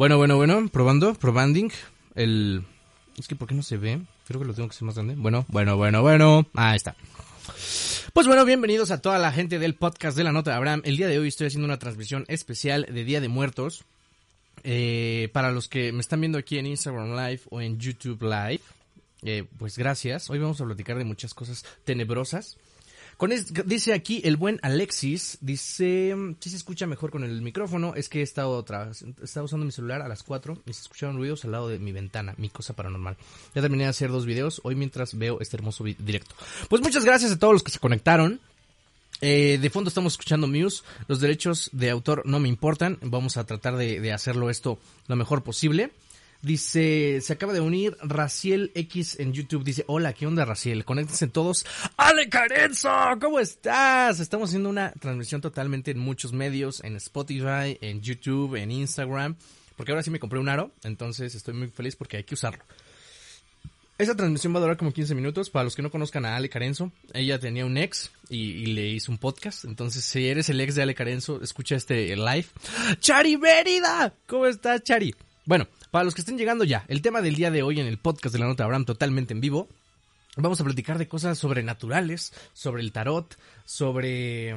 Bueno, bueno, bueno, probando, probanding. El... Es que ¿por qué no se ve? Creo que lo tengo que hacer más grande. Bueno, bueno, bueno, bueno. Ahí está. Pues bueno, bienvenidos a toda la gente del podcast de la nota de Abraham. El día de hoy estoy haciendo una transmisión especial de Día de Muertos. Eh, para los que me están viendo aquí en Instagram Live o en YouTube Live, eh, pues gracias. Hoy vamos a platicar de muchas cosas tenebrosas. Con dice aquí el buen Alexis, dice, si se escucha mejor con el micrófono, es que he estado, otra, estaba usando mi celular a las 4 y se escucharon ruidos al lado de mi ventana, mi cosa paranormal. Ya terminé de hacer dos videos hoy mientras veo este hermoso directo. Pues muchas gracias a todos los que se conectaron. Eh, de fondo estamos escuchando Muse. Los derechos de autor no me importan. Vamos a tratar de hacerlo esto lo mejor posible. Dice, se acaba de unir Raciel X en YouTube. Dice, hola, ¿qué onda Raciel? Conéctense todos. Ale Carenzo, ¿cómo estás? Estamos haciendo una transmisión totalmente en muchos medios, en Spotify, en YouTube, en Instagram. Porque ahora sí me compré un aro, entonces estoy muy feliz porque hay que usarlo. Esa transmisión va a durar como 15 minutos. Para los que no conozcan a Ale Carenzo, ella tenía un ex y, le hizo un podcast. Entonces, si eres el ex de Ale Carenzo, escucha este live. ¡Chari Mérida! ¿Cómo estás, Chari? Bueno, para los que estén llegando ya, el tema del día de hoy en el podcast de la nota Abraham totalmente en vivo, vamos a platicar de cosas sobrenaturales, sobre el tarot, sobre...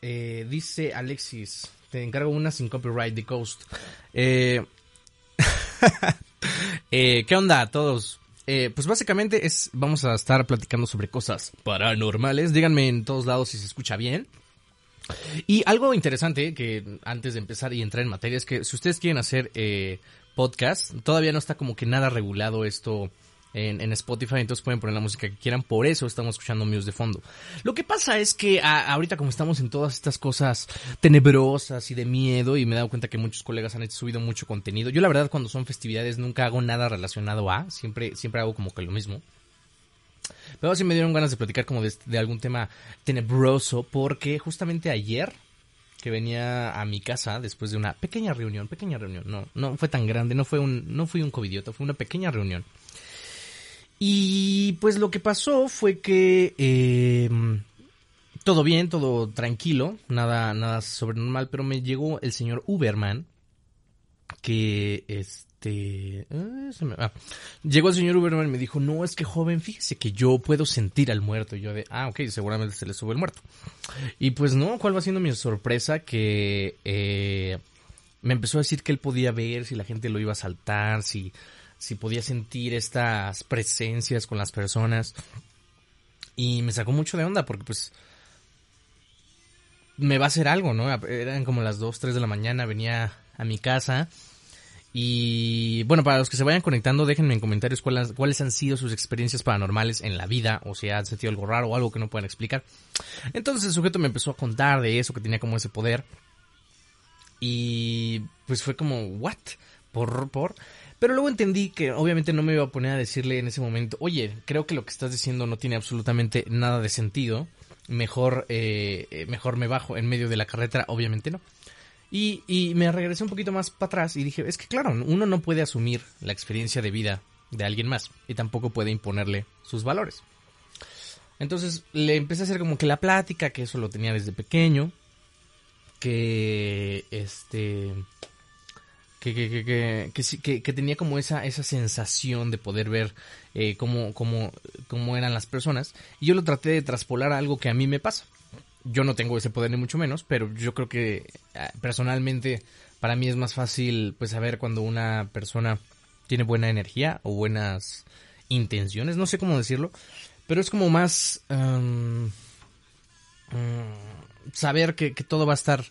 Eh, dice Alexis, te encargo una sin copyright, The Coast. Eh, eh, ¿Qué onda a todos? pues básicamente es, vamos a estar platicando sobre cosas paranormales. Díganme en todos lados si se escucha bien. Y algo interesante que antes de empezar y entrar en materia es que si ustedes quieren hacer podcast. Todavía no está como que nada regulado esto en, Spotify, entonces pueden poner la música que quieran. Por eso estamos escuchando Muse de fondo. Lo que pasa es que ahorita como estamos en todas estas cosas tenebrosas y de miedo, y me he dado cuenta que muchos colegas han subido mucho contenido. Yo la verdad cuando son festividades nunca hago nada relacionado a, siempre, siempre hago como que lo mismo. Pero sí me dieron ganas de platicar como de algún tema tenebroso, porque justamente ayer que venía a mi casa después de una pequeña reunión, pequeña reunión, no, no fue tan grande, no fue un, no fui un covidiota, fue una pequeña reunión. Y pues lo que pasó fue que eh, todo bien, todo tranquilo, nada, nada sobrenormal, pero me llegó el señor Uberman, que es, este, ah, llegó el señor Uberman y me dijo, no, es que joven, fíjese que yo puedo sentir al muerto. Y yo de, ah, ok, seguramente se le sube el muerto. Y pues no, ¿cuál va siendo mi sorpresa? Que eh, me empezó a decir que él podía ver si la gente lo iba a saltar, si, si podía sentir estas presencias con las personas. Y me sacó mucho de onda porque pues me va a hacer algo, ¿no? Eran como las 2, 3 de la mañana, venía a mi casa y bueno, para los que se vayan conectando, déjenme en comentarios cuáles, cuáles han sido sus experiencias paranormales en la vida, o si han sentido algo raro o algo que no puedan explicar. Entonces el sujeto me empezó a contar de eso, que tenía como ese poder. Y pues fue como, ¿what? Por, por. Pero luego entendí que obviamente no me iba a poner a decirle en ese momento, oye, creo que lo que estás diciendo no tiene absolutamente nada de sentido. Mejor, eh, eh mejor me bajo en medio de la carretera, obviamente no. Y, y me regresé un poquito más para atrás y dije, es que claro, uno no puede asumir la experiencia de vida de alguien más y tampoco puede imponerle sus valores. Entonces le empecé a hacer como que la plática, que eso lo tenía desde pequeño, que este que, que, que, que, tenía como esa, esa sensación de poder ver eh, cómo, cómo, cómo eran las personas. Y yo lo traté de traspolar a algo que a mí me pasa yo no tengo ese poder ni mucho menos, pero yo creo que ah, personalmente para mí es más fácil pues saber cuando una persona tiene buena energía o buenas intenciones, no sé cómo decirlo, pero es como más mm, saber que, que, todo va a estar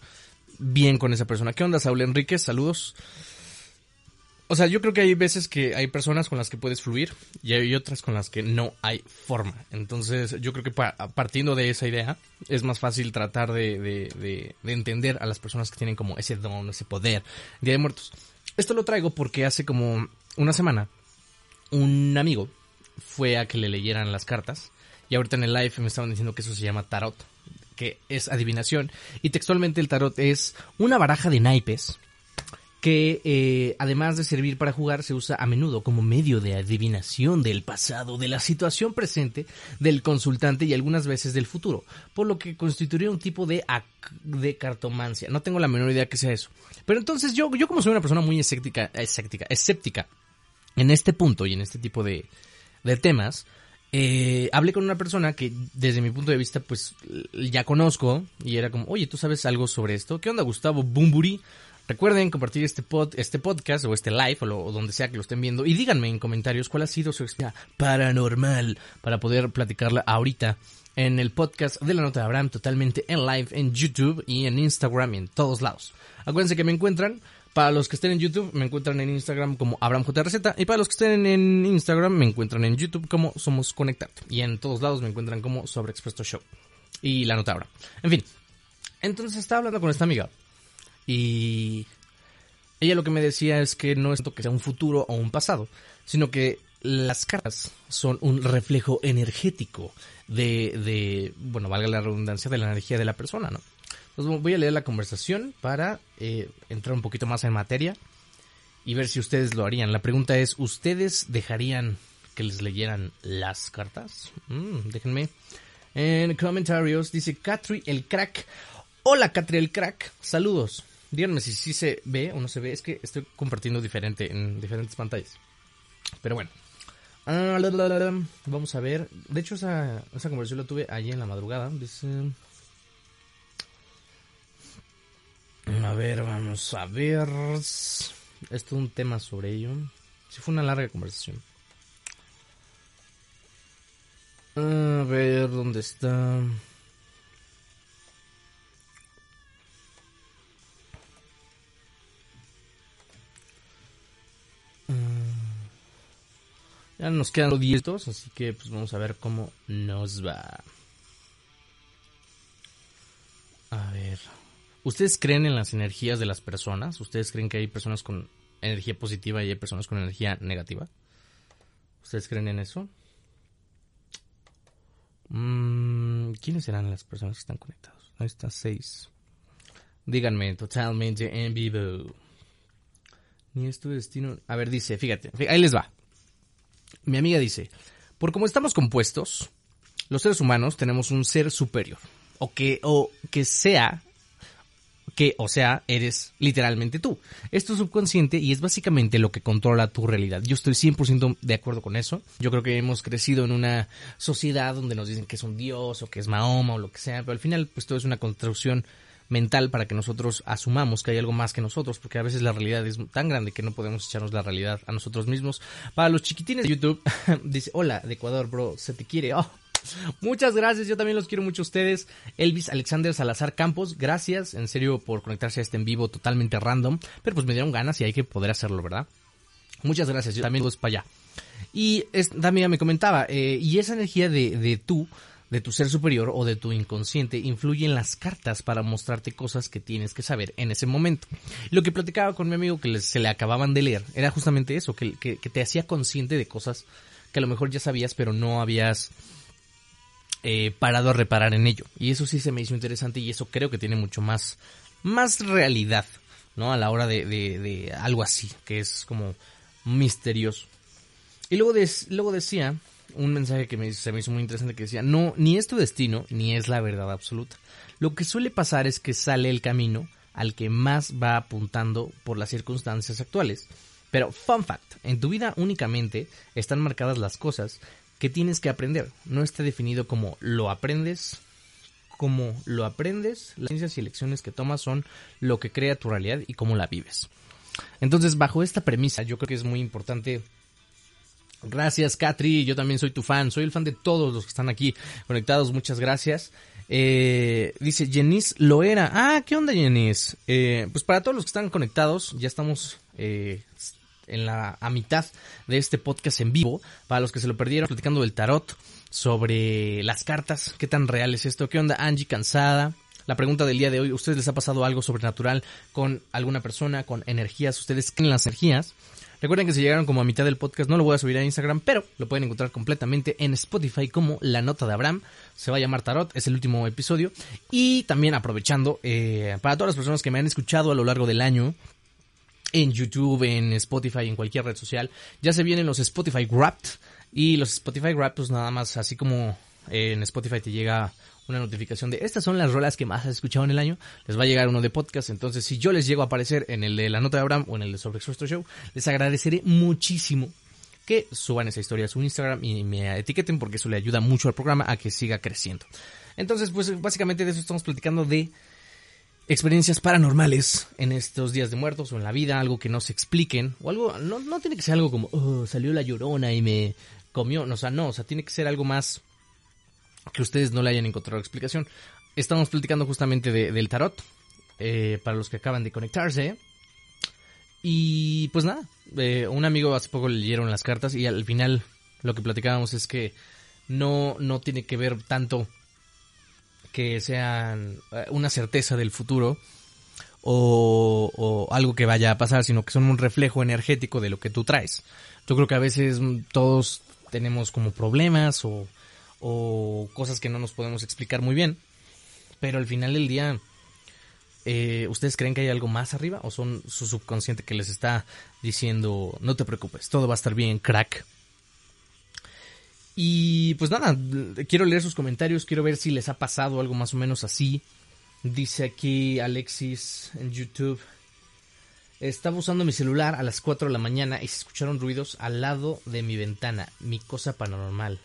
bien con esa persona. ¿Qué onda, Saúl Enríquez? Saludos. O sea, yo creo que hay veces que hay personas con las que puedes fluir y hay otras con las que no hay forma. Entonces, yo creo que partiendo de esa idea, es más fácil tratar de, de, de, entender a las personas que tienen como ese don, ese poder. Día de Muertos. Esto lo traigo porque hace como una semana un amigo fue a que le leyeran las cartas y ahorita en el live me estaban diciendo que eso se llama tarot, que es adivinación y textualmente el tarot es una baraja de naipes que eh, además de servir para jugar se usa a menudo como medio de adivinación del pasado, de la situación presente, del consultante y algunas veces del futuro, por lo que constituiría un tipo de, de cartomancia. No tengo la menor idea que sea eso. Pero entonces yo, yo como soy una persona muy escéptica, escéptica, escéptica en este punto y en este tipo de, de temas, eh, hablé con una persona que desde mi punto de vista pues ya conozco y era como, oye, ¿tú sabes algo sobre esto? ¿Qué onda Gustavo Bumburi? Recuerden compartir este, pod, este podcast o este live o, donde sea que lo estén viendo y díganme en comentarios cuál ha sido su experiencia paranormal para poder platicarla ahorita en el podcast de la nota de Abraham totalmente en live en YouTube y en Instagram y en todos lados. Acuérdense que me encuentran para los que estén en YouTube, me encuentran en Instagram como AbrahamJRZ. Y para los que estén en Instagram, me encuentran en YouTube como Somos Conectado. Y en todos lados me encuentran como Sobre Expresto Show. Y la nota ahora. En fin. Entonces estaba hablando con esta amiga. Y ella lo que me decía es que no es que sea un futuro o un pasado, sino que las cartas son un reflejo energético de, de, bueno, valga la redundancia, de la energía de la persona, ¿no? Entonces voy a leer la conversación para eh, entrar un poquito más en materia y ver si ustedes lo harían. La pregunta es, ¿ustedes dejarían que les leyeran las cartas? Mm, déjenme en comentarios. Dice Catri el crack. Hola Catri el crack. Saludos. Díganme si sí se ve o no se ve. Es que estoy compartiendo diferente en diferentes pantallas. Pero bueno. Ah, Vamos a ver. De hecho, esa, esa conversación la tuve allí en la madrugada. Dice... A ver, vamos a ver. Esto es un tema sobre ello. Sí fue una larga conversación. A ver, ¿dónde está? Nos quedan 10 así que pues vamos a ver cómo nos va. A ver. ¿Ustedes creen en las energías de las personas? ¿Ustedes creen que hay personas con energía positiva y hay personas con energía negativa? ¿Ustedes creen en eso? Mm, ¿Quiénes serán las personas que están conectados? Ahí está, seis. Díganme, totalmente en vivo. Ni es tu destino. A ver, dice, fíjate, ahí les va. Mi amiga dice, por como estamos compuestos, los seres humanos tenemos un ser superior. O que, o que sea que, o sea, eres literalmente tú. Esto es subconsciente y es básicamente lo que controla tu realidad. Yo estoy 100% de acuerdo con eso. Yo creo que hemos crecido en una sociedad donde nos dicen que es un dios o que es Mahoma o lo que sea, pero al final pues todo es una construcción mental para que nosotros asumamos que hay algo más que nosotros, porque a veces la realidad es tan grande que no podemos echarnos la realidad a nosotros mismos. Para los chiquitines de YouTube, dice, hola, de Ecuador, bro, se te quiere. Oh, Muchas gracias, yo también los quiero mucho a ustedes. Elvis Alexander Salazar Campos, gracias en serio por conectarse a este en vivo totalmente random, pero pues me dieron ganas y hay que poder hacerlo, ¿verdad? Muchas gracias, yo también voy para allá. Y también me comentaba, eh, y esa energía de, de tú, de tu ser superior o de tu inconsciente influye en las cartas para mostrarte cosas que tienes que saber en ese momento. Lo que platicaba con mi amigo que se le acababan de leer era justamente eso, que, que, te hacía consciente de cosas que a lo mejor ya sabías pero no habías eh, parado a reparar en ello. Y eso sí se me hizo interesante y eso creo que tiene mucho más, más realidad, ¿no? A la hora de, de, algo así, que es como misterioso. Y luego, luego decía un mensaje que me, se me hizo muy interesante que decía, no, ni es tu destino, ni es la verdad absoluta. Lo que suele pasar es que sale el camino al que más va apuntando por las circunstancias actuales. Pero, fun fact, en tu vida únicamente están marcadas las cosas que tienes que aprender. No está definido como lo aprendes, como lo aprendes, las ciencias y lecciones que tomas son lo que crea tu realidad y cómo la vives. Entonces, bajo esta premisa, yo creo que es muy importante. Gracias, Katri. Yo también soy tu fan. Soy el fan de todos los que están aquí conectados. Muchas gracias. Eh, dice Jenis lo era. Ah, ¿qué onda, Jenis? Eh, pues para todos los que están conectados, ya estamos eh, en la a mitad de este podcast en vivo. Para los que se lo perdieron, platicando del tarot, sobre las cartas, qué tan real es esto, qué onda Angie cansada. La pregunta del día de hoy, ¿ustedes les ha pasado algo sobrenatural con alguna persona, con energías? ¿Ustedes creen las energías? Recuerden que si llegaron como a mitad del podcast no lo voy a subir a Instagram, pero lo pueden encontrar completamente en Spotify como La Nota de Abraham. Se va a llamar Tarot, es el último episodio. Y también aprovechando, eh, para todas las personas que me han escuchado a lo largo del año, en YouTube, en Spotify, en cualquier red social. Ya se vienen los Spotify Wrapped y los Spotify Wrapped pues nada más así como en Spotify te llega una notificación de estas son las rolas que más has escuchado en el año, les va a llegar uno de podcast. Entonces, si yo les llego a aparecer en el de la nota de Abraham o en el de Sobre Expuesto Show, les agradeceré muchísimo que suban esa historia a su Instagram y me etiqueten porque eso le ayuda mucho al programa a que siga creciendo. Entonces, pues básicamente de eso estamos platicando de experiencias paranormales en estos días de muertos o en la vida, algo que no se expliquen, o algo, no, no tiene que ser algo como, oh, salió la llorona y me comió, o sea, no, o sea, tiene que ser algo más que ustedes no le hayan encontrado explicación. Estamos platicando justamente del tarot, eh, para los que acaban de conectarse. Y pues nada, eh, un amigo hace poco le leyeron las cartas y al final lo que platicábamos es que no, no tiene que ver tanto que sean eh, una certeza del futuro o, o, algo que vaya a pasar, sino que son un reflejo energético de lo que tú traes. Yo creo que a veces todos tenemos como problemas o cosas que no nos podemos explicar muy bien. Pero al final del día, eh, ¿ustedes creen que hay algo más arriba o son su subconsciente que les está diciendo, no te preocupes, todo va a estar bien, crack? Y pues nada, quiero leer sus comentarios, quiero ver si les ha pasado algo más o menos así. Dice aquí Alexis en YouTube. Estaba usando mi celular a las 4 de la mañana y se escucharon ruidos al lado de mi ventana. Mi cosa paranormal.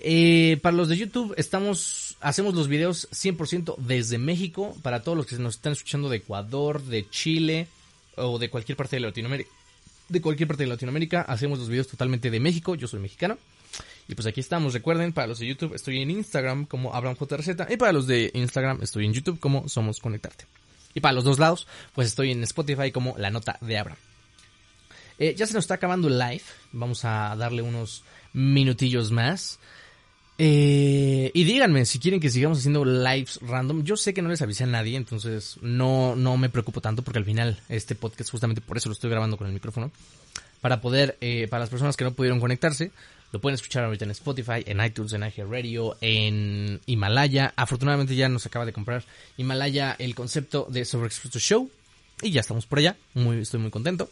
Eh, para los de YouTube, estamos, hacemos los videos 100% desde México. Para todos los que nos están escuchando de Ecuador, de Chile o de cualquier parte de Latinoamérica, de cualquier parte de Latinoamérica, hacemos los videos totalmente de México. Yo soy mexicano. Y pues aquí estamos. Recuerden, para los de YouTube estoy en Instagram como AbramJRZ. Y para los de Instagram estoy en YouTube como Somos Conectarte. Y para los dos lados, pues estoy en Spotify como La Nota de Abram. Eh, ya se nos está acabando el live. Vamos a darle unos minutillos más. Eh, y díganme si quieren que sigamos haciendo lives random. Yo sé que no les avisé a nadie, entonces no, no me preocupo tanto porque al final este podcast justamente por eso lo estoy grabando con el micrófono. Para poder, eh, para las personas que no pudieron conectarse, lo pueden escuchar ahorita en Spotify, en iTunes, en Radio, en Himalaya. Afortunadamente ya nos acaba de comprar Himalaya el concepto de Expuesto Show. Y ya estamos por allá. Muy, estoy muy contento.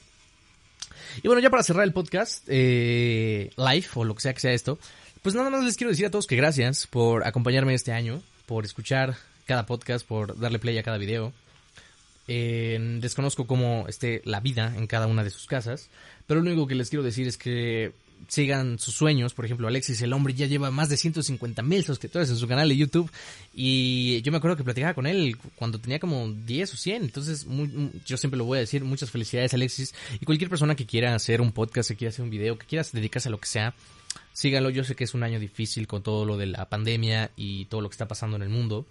Y bueno, ya para cerrar el podcast, eh, live o lo que sea que sea esto, pues nada más les quiero decir a todos que gracias por acompañarme este año, por escuchar cada podcast, por darle play a cada video. Eh, desconozco cómo esté la vida en cada una de sus casas, pero lo único que les quiero decir es que sigan sus sueños. Por ejemplo, Alexis, el hombre, ya lleva más de 150 mil suscriptores en su canal de YouTube. Y yo me acuerdo que platicaba con él cuando tenía como 10 o 100. Entonces, yo siempre lo voy a decir. Muchas felicidades, Alexis. Y cualquier persona que quiera hacer un podcast, que quiera hacer un video, que quiera dedicarse a lo que sea, síganlo. Yo sé que es un año difícil con todo lo de la pandemia y todo lo que está pasando en el mundo,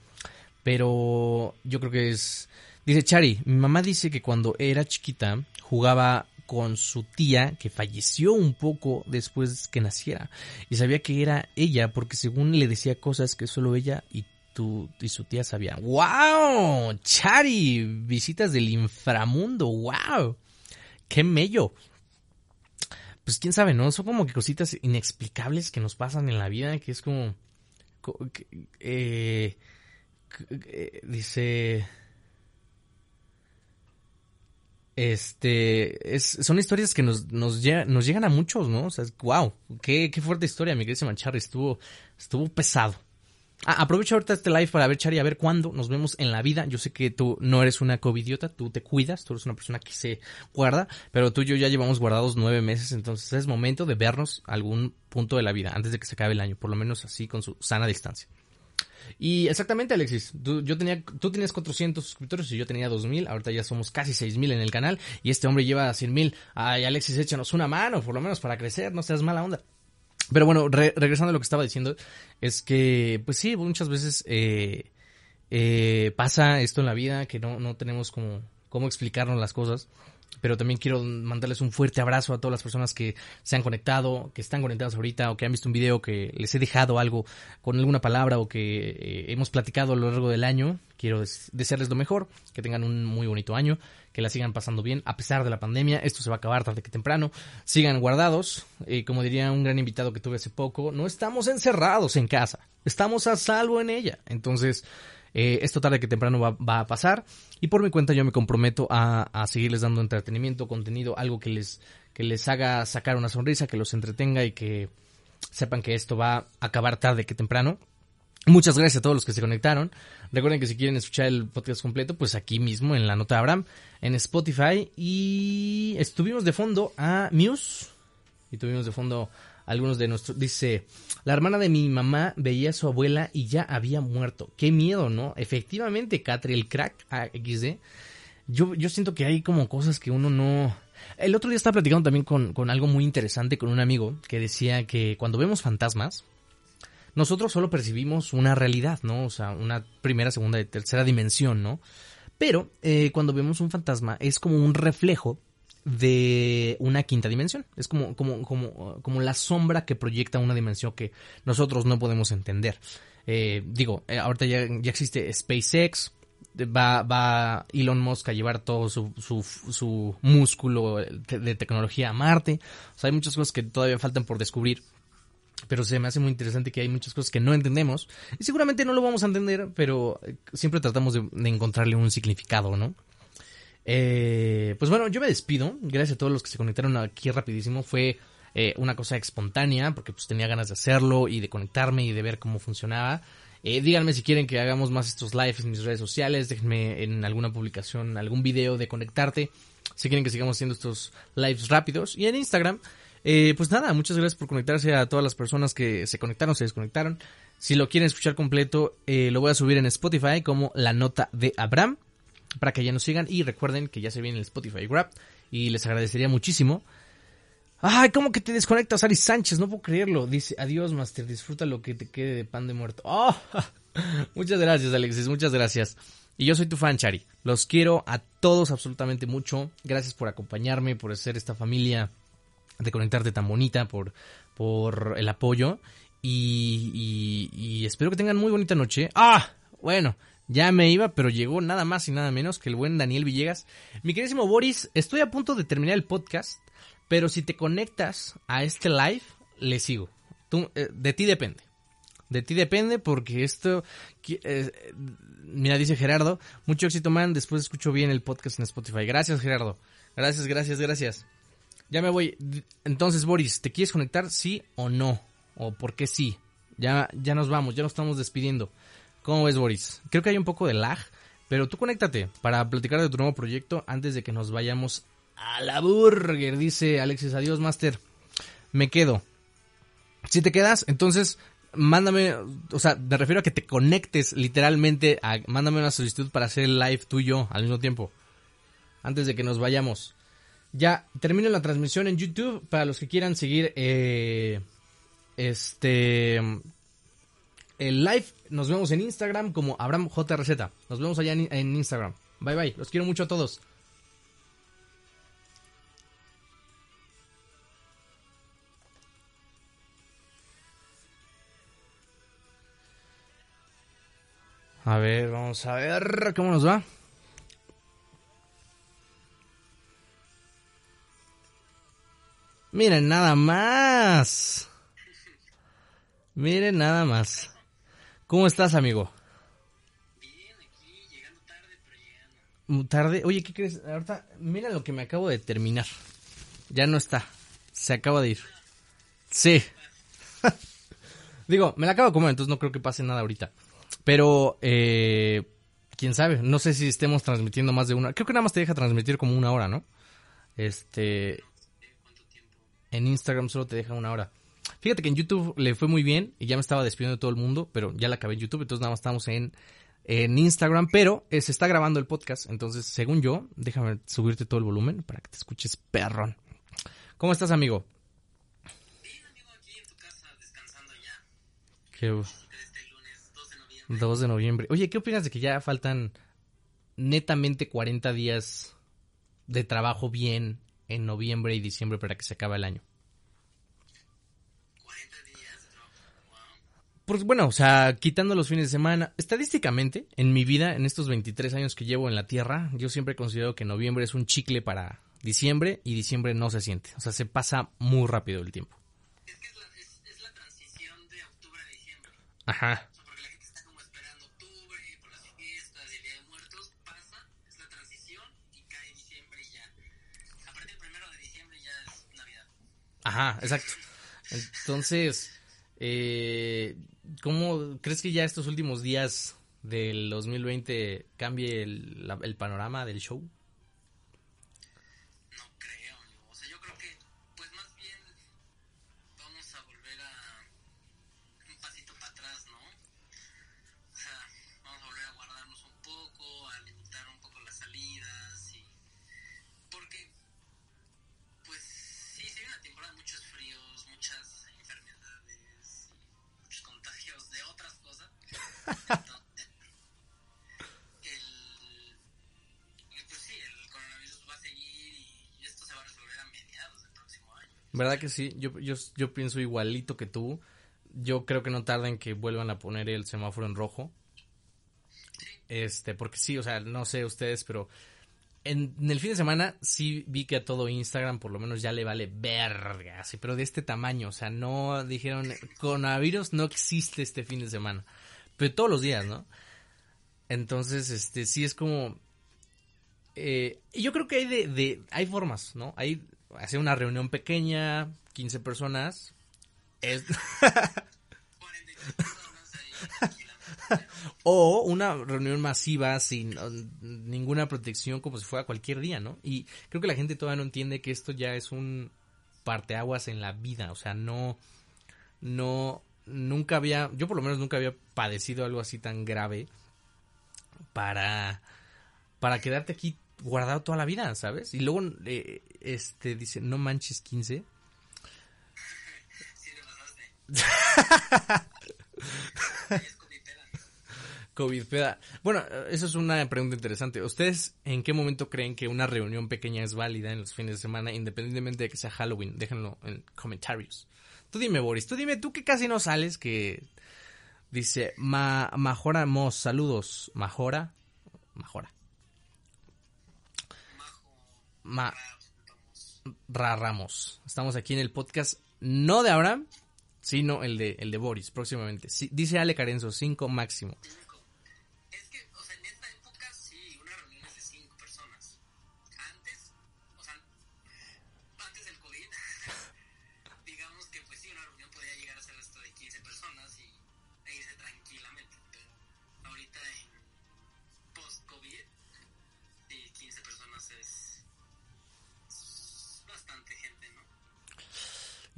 pero yo creo que es... Dice Chari, mi mamá dice que cuando era chiquita jugaba con su tía que falleció un poco después que naciera y sabía que era ella porque según le decía cosas que solo ella y tu y su tía sabían. ¡Wow! Chari, visitas del inframundo. ¡Wow! ¡Qué mello! Pues quién sabe, ¿no? Son como que cositas inexplicables que nos pasan en la vida, que es como... Eh, eh, dice... Este, es, son historias que nos, nos, nos llegan a muchos, ¿no? O sea, wow, qué, qué fuerte historia, mi querido Mancharri, estuvo, estuvo pesado. Ah, aprovecho ahorita este live para ver, Chari, a ver cuándo nos vemos en la vida. Yo sé que tú no eres una covidiota, tú te cuidas, tú eres una persona que se guarda, pero tú y yo ya llevamos guardados nueve meses, entonces es momento de vernos algún punto de la vida, antes de que se acabe el año, por lo menos así con su sana distancia. Y exactamente, Alexis, tú, yo tenía, tú tenías 400 suscriptores y yo tenía 2000, ahorita ya somos casi 6000 en el canal y este hombre lleva 100.000. Ay, Alexis, échanos una mano, por lo menos para crecer, no seas mala onda. Pero bueno, regresando a lo que estaba diciendo, es que, pues sí, muchas veces eh, eh, pasa esto en la vida, que no, no tenemos como cómo explicarnos las cosas pero también quiero mandarles un fuerte abrazo a todas las personas que se han conectado, que están conectadas ahorita o que han visto un video que les he dejado algo con alguna palabra o que eh, hemos platicado a lo largo del año. Quiero desearles lo mejor, que tengan un muy bonito año, que la sigan pasando bien a pesar de la pandemia. Esto se va a acabar tarde que temprano. Sigan guardados. Eh, como diría un gran invitado que tuve hace poco, no estamos encerrados en casa, estamos a salvo en ella. Entonces, Eh, esto tarde que temprano va, a pasar y por mi cuenta yo me comprometo a, a, seguirles dando entretenimiento, contenido, algo que les, que les haga sacar una sonrisa, que los entretenga y que sepan que esto va a acabar tarde que temprano. Muchas gracias a todos los que se conectaron. Recuerden que si quieren escuchar el podcast completo, pues aquí mismo en la nota de Abraham, en Spotify. Y estuvimos de fondo a Muse. Y tuvimos de fondo algunos de nuestros. Dice: La hermana de mi mamá veía a su abuela y ya había muerto. Qué miedo, ¿no? Efectivamente, Catri, el crack XD. Yo, yo siento que hay como cosas que uno no. El otro día estaba platicando también con, con algo muy interesante con un amigo que decía que cuando vemos fantasmas nosotros solo percibimos una realidad, ¿no? O sea, una primera, segunda y tercera dimensión, ¿no? Pero eh, cuando vemos un fantasma es como un reflejo de una quinta dimensión. Es como, como, como, como la sombra que proyecta una dimensión que nosotros no podemos entender. Eh, digo, eh, ahorita ya, ya, existe SpaceX, va, va Elon Musk a llevar todo su, su, su músculo de tecnología a Marte. O sea, hay muchas cosas que todavía faltan por descubrir pero se me hace muy interesante que hay muchas cosas que no entendemos y seguramente no lo vamos a entender, pero eh, siempre tratamos de, encontrarle un significado, ¿no? Eh, pues bueno, yo me despido. Gracias a todos los que se conectaron aquí rapidísimo. Fue eh, una cosa espontánea porque pues tenía ganas de hacerlo y de conectarme y de ver cómo funcionaba. díganme si quieren que hagamos más estos lives en mis redes sociales. Déjenme en alguna publicación algún video de conectarte. Si quieren que sigamos haciendo estos lives rápidos. Y en Instagram eh, pues nada, muchas gracias por conectarse a todas las personas que se conectaron, se desconectaron. Si lo quieren escuchar completo, eh, lo voy a subir en Spotify como la nota de Abraham para que ya nos sigan y recuerden que ya se viene el Spotify Grab y les agradecería muchísimo. Ay, ¿cómo que te desconectas, Ari Sánchez? No puedo creerlo. Dice, adiós, Master, disfruta lo que te quede de pan de muerto. Oh, muchas gracias, Alexis, muchas gracias. Y yo soy tu fan, Chari. Los quiero a todos absolutamente mucho. Gracias por acompañarme, por ser esta familia de conectarte tan bonita, por, por el apoyo. Y, y, espero que tengan muy bonita noche. Ah, bueno, ya me iba, pero llegó nada más y nada menos que el buen Daniel Villegas. Mi queridísimo Boris, estoy a punto de terminar el podcast, pero si te conectas a este live, le sigo. Tú, eh, de ti depende. De ti depende porque esto... Eh, mira, dice Gerardo, mucho éxito, man. Después escucho bien el podcast en Spotify. Gracias, Gerardo. Gracias, gracias, gracias. Ya me voy. Entonces, Boris, ¿te quieres conectar? ¿Sí o no? ¿O por qué sí? Ya, ya nos vamos, ya nos estamos despidiendo. ¿Cómo ves, Boris? Creo que hay un poco de lag, pero tú conéctate para platicar de tu nuevo proyecto antes de que nos vayamos a la burger, dice Alexis. Adiós, Master. Me quedo. Si te quedas, entonces mándame, o sea, me refiero a que te conectes literalmente, a, mándame una solicitud para hacer el live tú y yo al mismo tiempo. Antes de que nos vayamos. Ya termino la transmisión en YouTube para los que quieran seguir eh, este el live. Nos vemos en Instagram como Abraham Receta. Nos vemos allá en, en Instagram. Bye bye. Los quiero mucho a todos. A ver, vamos a ver cómo nos va. Miren nada más. Miren nada más. ¿Cómo estás, amigo? Bien, aquí, llegando tarde, pero llegando. ¿Tarde? Oye, ¿qué crees? Ahorita, mira lo que me acabo de terminar. Ya no está. Se acaba de ir. Sí. Digo, me la acabo de comer, entonces no creo que pase nada ahorita. Pero, eh, quién sabe, no sé si estemos transmitiendo más de una. Creo que nada más te deja transmitir como una hora, ¿no? Este, en Instagram solo te deja una hora. Fíjate que en YouTube le fue muy bien y ya me estaba despidiendo de todo el mundo, pero ya la acabé en YouTube, entonces nada más estamos en, en Instagram, pero eh, se está grabando el podcast, entonces según yo, déjame subirte todo el volumen para que te escuches perrón. ¿Cómo estás, amigo? Bien, amigo, aquí en tu casa, descansando ya. Qué... Este lunes, 2 de noviembre. 2 de noviembre. Oye, ¿qué opinas de que ya faltan netamente 40 días de trabajo bien en noviembre y diciembre para que se acabe el año. pues bueno, o sea, quitando los fines de semana, estadísticamente, en mi vida, en estos 23 años que llevo en la Tierra, yo siempre considero que noviembre es un chicle para diciembre y diciembre no se siente. O sea, se pasa muy rápido el tiempo. Es que es la, es, es la transición de octubre a diciembre. Ajá. Porque la gente está como esperando octubre, por las y el Día de Muertos, pasa, es la transición y cae diciembre y ya. A partir del primero de diciembre ya es Navidad. Ajá, exacto. Entonces, eh ¿cómo crees que ya estos últimos días del 2020 cambie el, el panorama del show? ¿Verdad que sí? Yo, yo, yo pienso igualito que tú. Yo creo que no tarda en que vuelvan a poner el semáforo en rojo. Este, porque sí, o sea, no sé ustedes, pero en, el fin de semana sí vi que a todo Instagram por lo menos ya le vale verga, así, pero de este tamaño, o sea, no dijeron, coronavirus no existe este fin de semana, pero todos los días, ¿no? Entonces, este, sí es como, eh, yo creo que hay de, de, hay formas, ¿no? Hay hacer una reunión pequeña, 15 personas. Es... o una reunión masiva sin ninguna protección como si fuera cualquier día, ¿no? Y creo que la gente todavía no entiende que esto ya es un parteaguas en la vida, o sea, no no nunca había, yo por lo menos nunca había padecido algo así tan grave para para quedarte aquí guardado toda la vida, ¿sabes? Y luego eh, este dice, no manches 15. COVID peda. Bueno, eso es una pregunta interesante. ¿Ustedes en qué momento creen que una reunión pequeña es válida en los fines de semana, independientemente de que sea Halloween? Déjenlo en comentarios. Tú dime, Boris, tú dime, tú que casi no sales, que dice, Ma, Majora Mos, saludos. Majora, Majora. Ma Ramos. Estamos aquí en el podcast no de Abraham, sino el de el de Boris próximamente. dice Ale Carenzo, 5 máximo.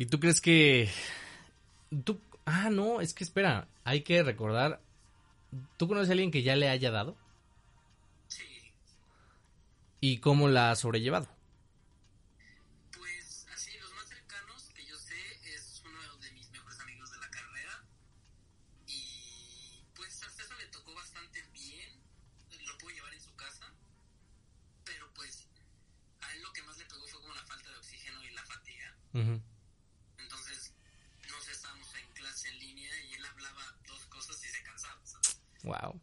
¿Y tú crees que... Tú... Ah, no, es que espera, hay que recordar... ¿Tú conoces a alguien que ya le haya dado? Sí. ¿Y cómo la ha sobrellevado? Wow.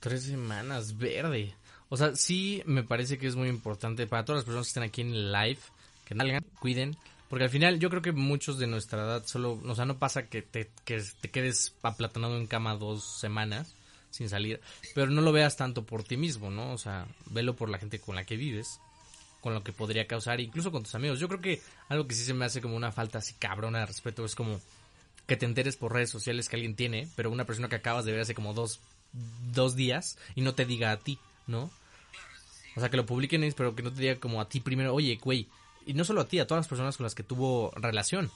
Tres semanas, verde. O sea, sí me parece que es muy importante para todas las personas que están aquí en live, que salgan, cuiden. Porque al final yo creo que muchos de nuestra edad solo, o sea, no pasa que te, que te quedes aplatanado en cama dos semanas sin salir, pero no lo veas tanto por ti mismo, ¿no? O sea, velo por la gente con la que vives, con lo que podría causar, incluso con tus amigos. Yo creo que algo que sí se me hace como una falta así cabrona de respeto es como que te enteres por redes sociales que alguien tiene, pero una persona que acabas de ver hace como dos dos días y no te diga a ti, ¿no? O sea, que lo publiquen, pero que no te diga como a ti primero, oye, güey. Y no solo a ti, a todas las personas con las que tuvo relación.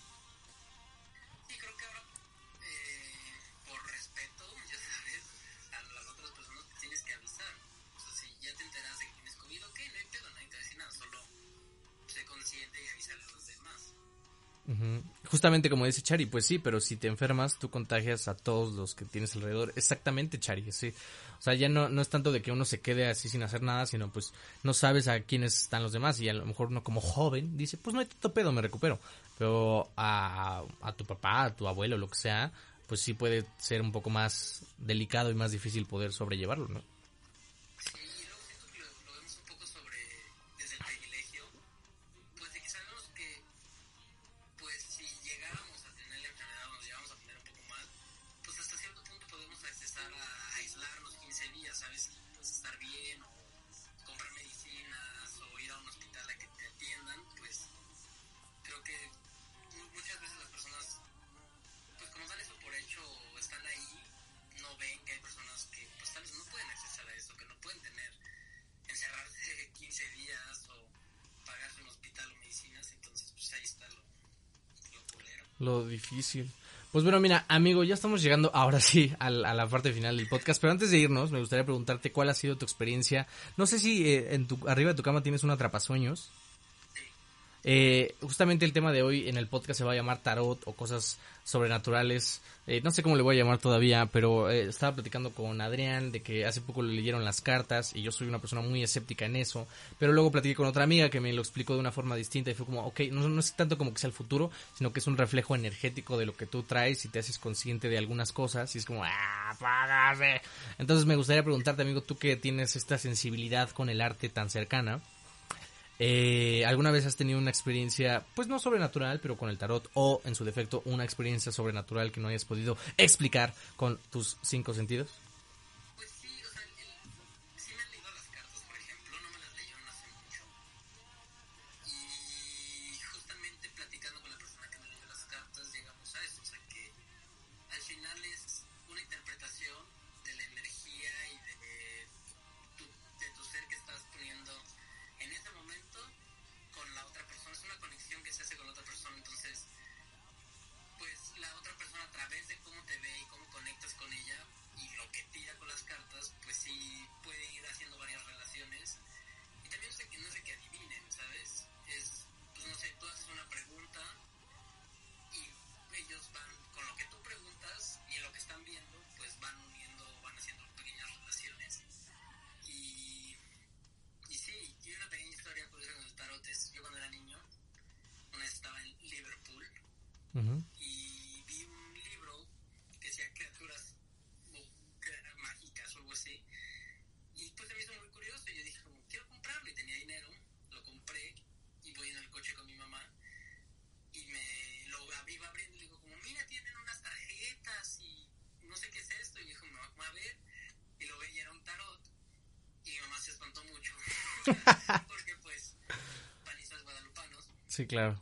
Justamente como dice Chari, pues sí, pero si te enfermas, tú contagias a todos los que tienes alrededor. Exactamente, Chari, sí. O sea, ya no, no es tanto de que uno se quede así sin hacer nada, sino pues no sabes a quiénes están los demás y a lo mejor uno como joven dice, pues no hay tanto pedo, me recupero. Pero a, a tu papá, a tu abuelo, lo que sea, pues sí puede ser un poco más delicado y más difícil poder sobrellevarlo, ¿no? Lo difícil. Pues bueno, mira, amigo, ya estamos llegando ahora sí a la, a la parte final del podcast, pero antes de irnos, me gustaría preguntarte cuál ha sido tu experiencia. No sé si eh, en tu, arriba de tu cama tienes un atrapasueños. Eh, justamente el tema de hoy en el podcast se va a llamar tarot o cosas sobrenaturales. Eh, no sé cómo le voy a llamar todavía, pero eh, estaba platicando con Adrián de que hace poco le leyeron las cartas y yo soy una persona muy escéptica en eso. Pero luego platiqué con otra amiga que me lo explicó de una forma distinta y fue como, ok, no, no es tanto como que sea el futuro, sino que es un reflejo energético de lo que tú traes y te haces consciente de algunas cosas y es como, ah. Entonces me gustaría preguntarte, amigo, tú que tienes esta sensibilidad con el arte tan cercana. Eh, ¿Alguna vez has tenido una experiencia, pues no sobrenatural, pero con el tarot, o en su defecto, una experiencia sobrenatural que no hayas podido explicar con tus cinco sentidos? Sí, claro.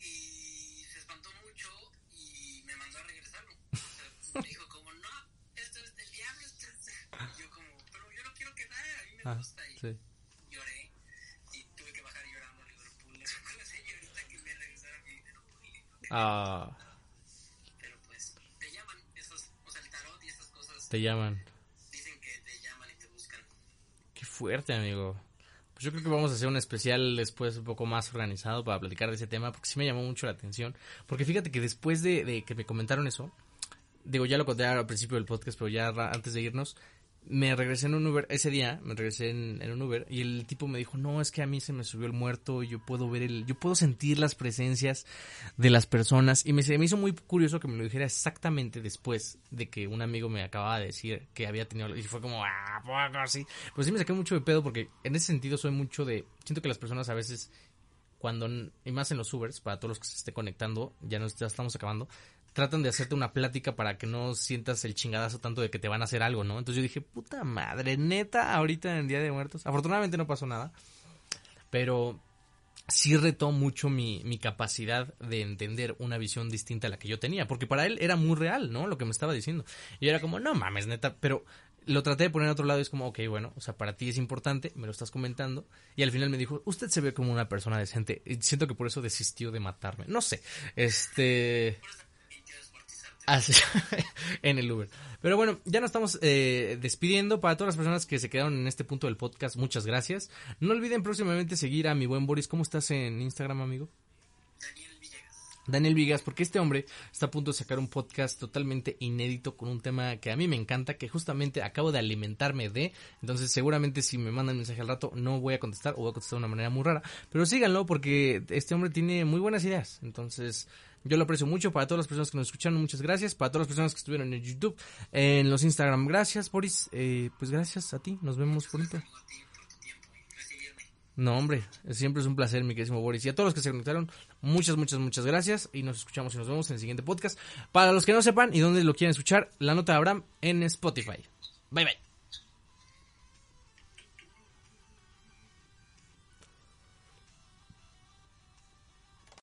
y se espantó mucho y me mandó a regresarlo. O sea, me dijo como, no, esto es del diablo. Esto es... Y yo como, pero yo lo quiero quedar, a mí me Ah, gusta. Y sí. lloré y tuve que bajar llorando a Liverpool con la señorita que me regresara mi dinero. Ah, Pero pues, te llaman esos, o sea, el tarot y esas cosas te llaman. dicen que te llaman y te buscan. Qué fuerte, amigo. Pues yo creo que vamos a hacer un especial después un poco más organizado para platicar de ese tema, porque sí me llamó mucho la atención. Porque fíjate que después de, de que me comentaron eso, digo, ya lo conté al principio del podcast, pero ya antes de irnos, me regresé en un Uber, ese día me regresé en, en un Uber y el tipo me dijo, no, es que a mí se me subió el muerto, yo puedo ver el, yo puedo sentir las presencias de las personas y me, me hizo muy curioso que me lo dijera exactamente después de que un amigo me acababa de decir que había tenido, y fue como, ah, poco así. Pues sí me saqué mucho de pedo porque en ese sentido soy mucho de, siento que las personas a veces cuando, y más en los Ubers, para todos los que se esté conectando, ya nos ya estamos acabando, tratan de hacerte una plática para que no sientas el chingadazo tanto de que te van a hacer algo, ¿no? Entonces yo dije, puta madre, neta, ahorita en Día de Muertos. Afortunadamente no pasó nada, pero sí retó mucho mi, mi capacidad de entender una visión distinta a la que yo tenía, porque para él era muy real, ¿no? Lo que me estaba diciendo. Y era como, no mames, neta, pero lo traté de poner a otro lado y es como, ok, bueno, o sea, para ti es importante, me lo estás comentando. Y al final me dijo, usted se ve como una persona decente. Y siento que por eso desistió de matarme. No sé, este... Así, en el Uber. Pero bueno, ya nos estamos eh, despidiendo. Para todas las personas que se quedaron en este punto del podcast, muchas gracias. No olviden próximamente seguir a mi buen Boris. ¿Cómo estás en Instagram, amigo? Daniel Villegas. Daniel Vigas, porque este hombre está a punto de sacar un podcast totalmente inédito con un tema que a mí me encanta, que justamente acabo de alimentarme de. Entonces, seguramente si me mandan mensaje al rato, no voy a contestar o voy a contestar de una manera muy rara. Pero síganlo porque este hombre tiene muy buenas ideas. Entonces, yo lo aprecio mucho. Para todas las personas que nos escucharon, muchas gracias. Para todas las personas que estuvieron en YouTube, en los Instagram, gracias, Boris. Eh, pues gracias a ti. Nos vemos pronto. No, hombre, siempre es un placer, mi queridísimo Boris. Y a todos los que se conectaron, muchas, muchas, muchas gracias. Y nos escuchamos y nos vemos en el siguiente podcast. Para los que no sepan y dónde lo quieren escuchar, la nota de Abraham en Spotify. Bye, bye.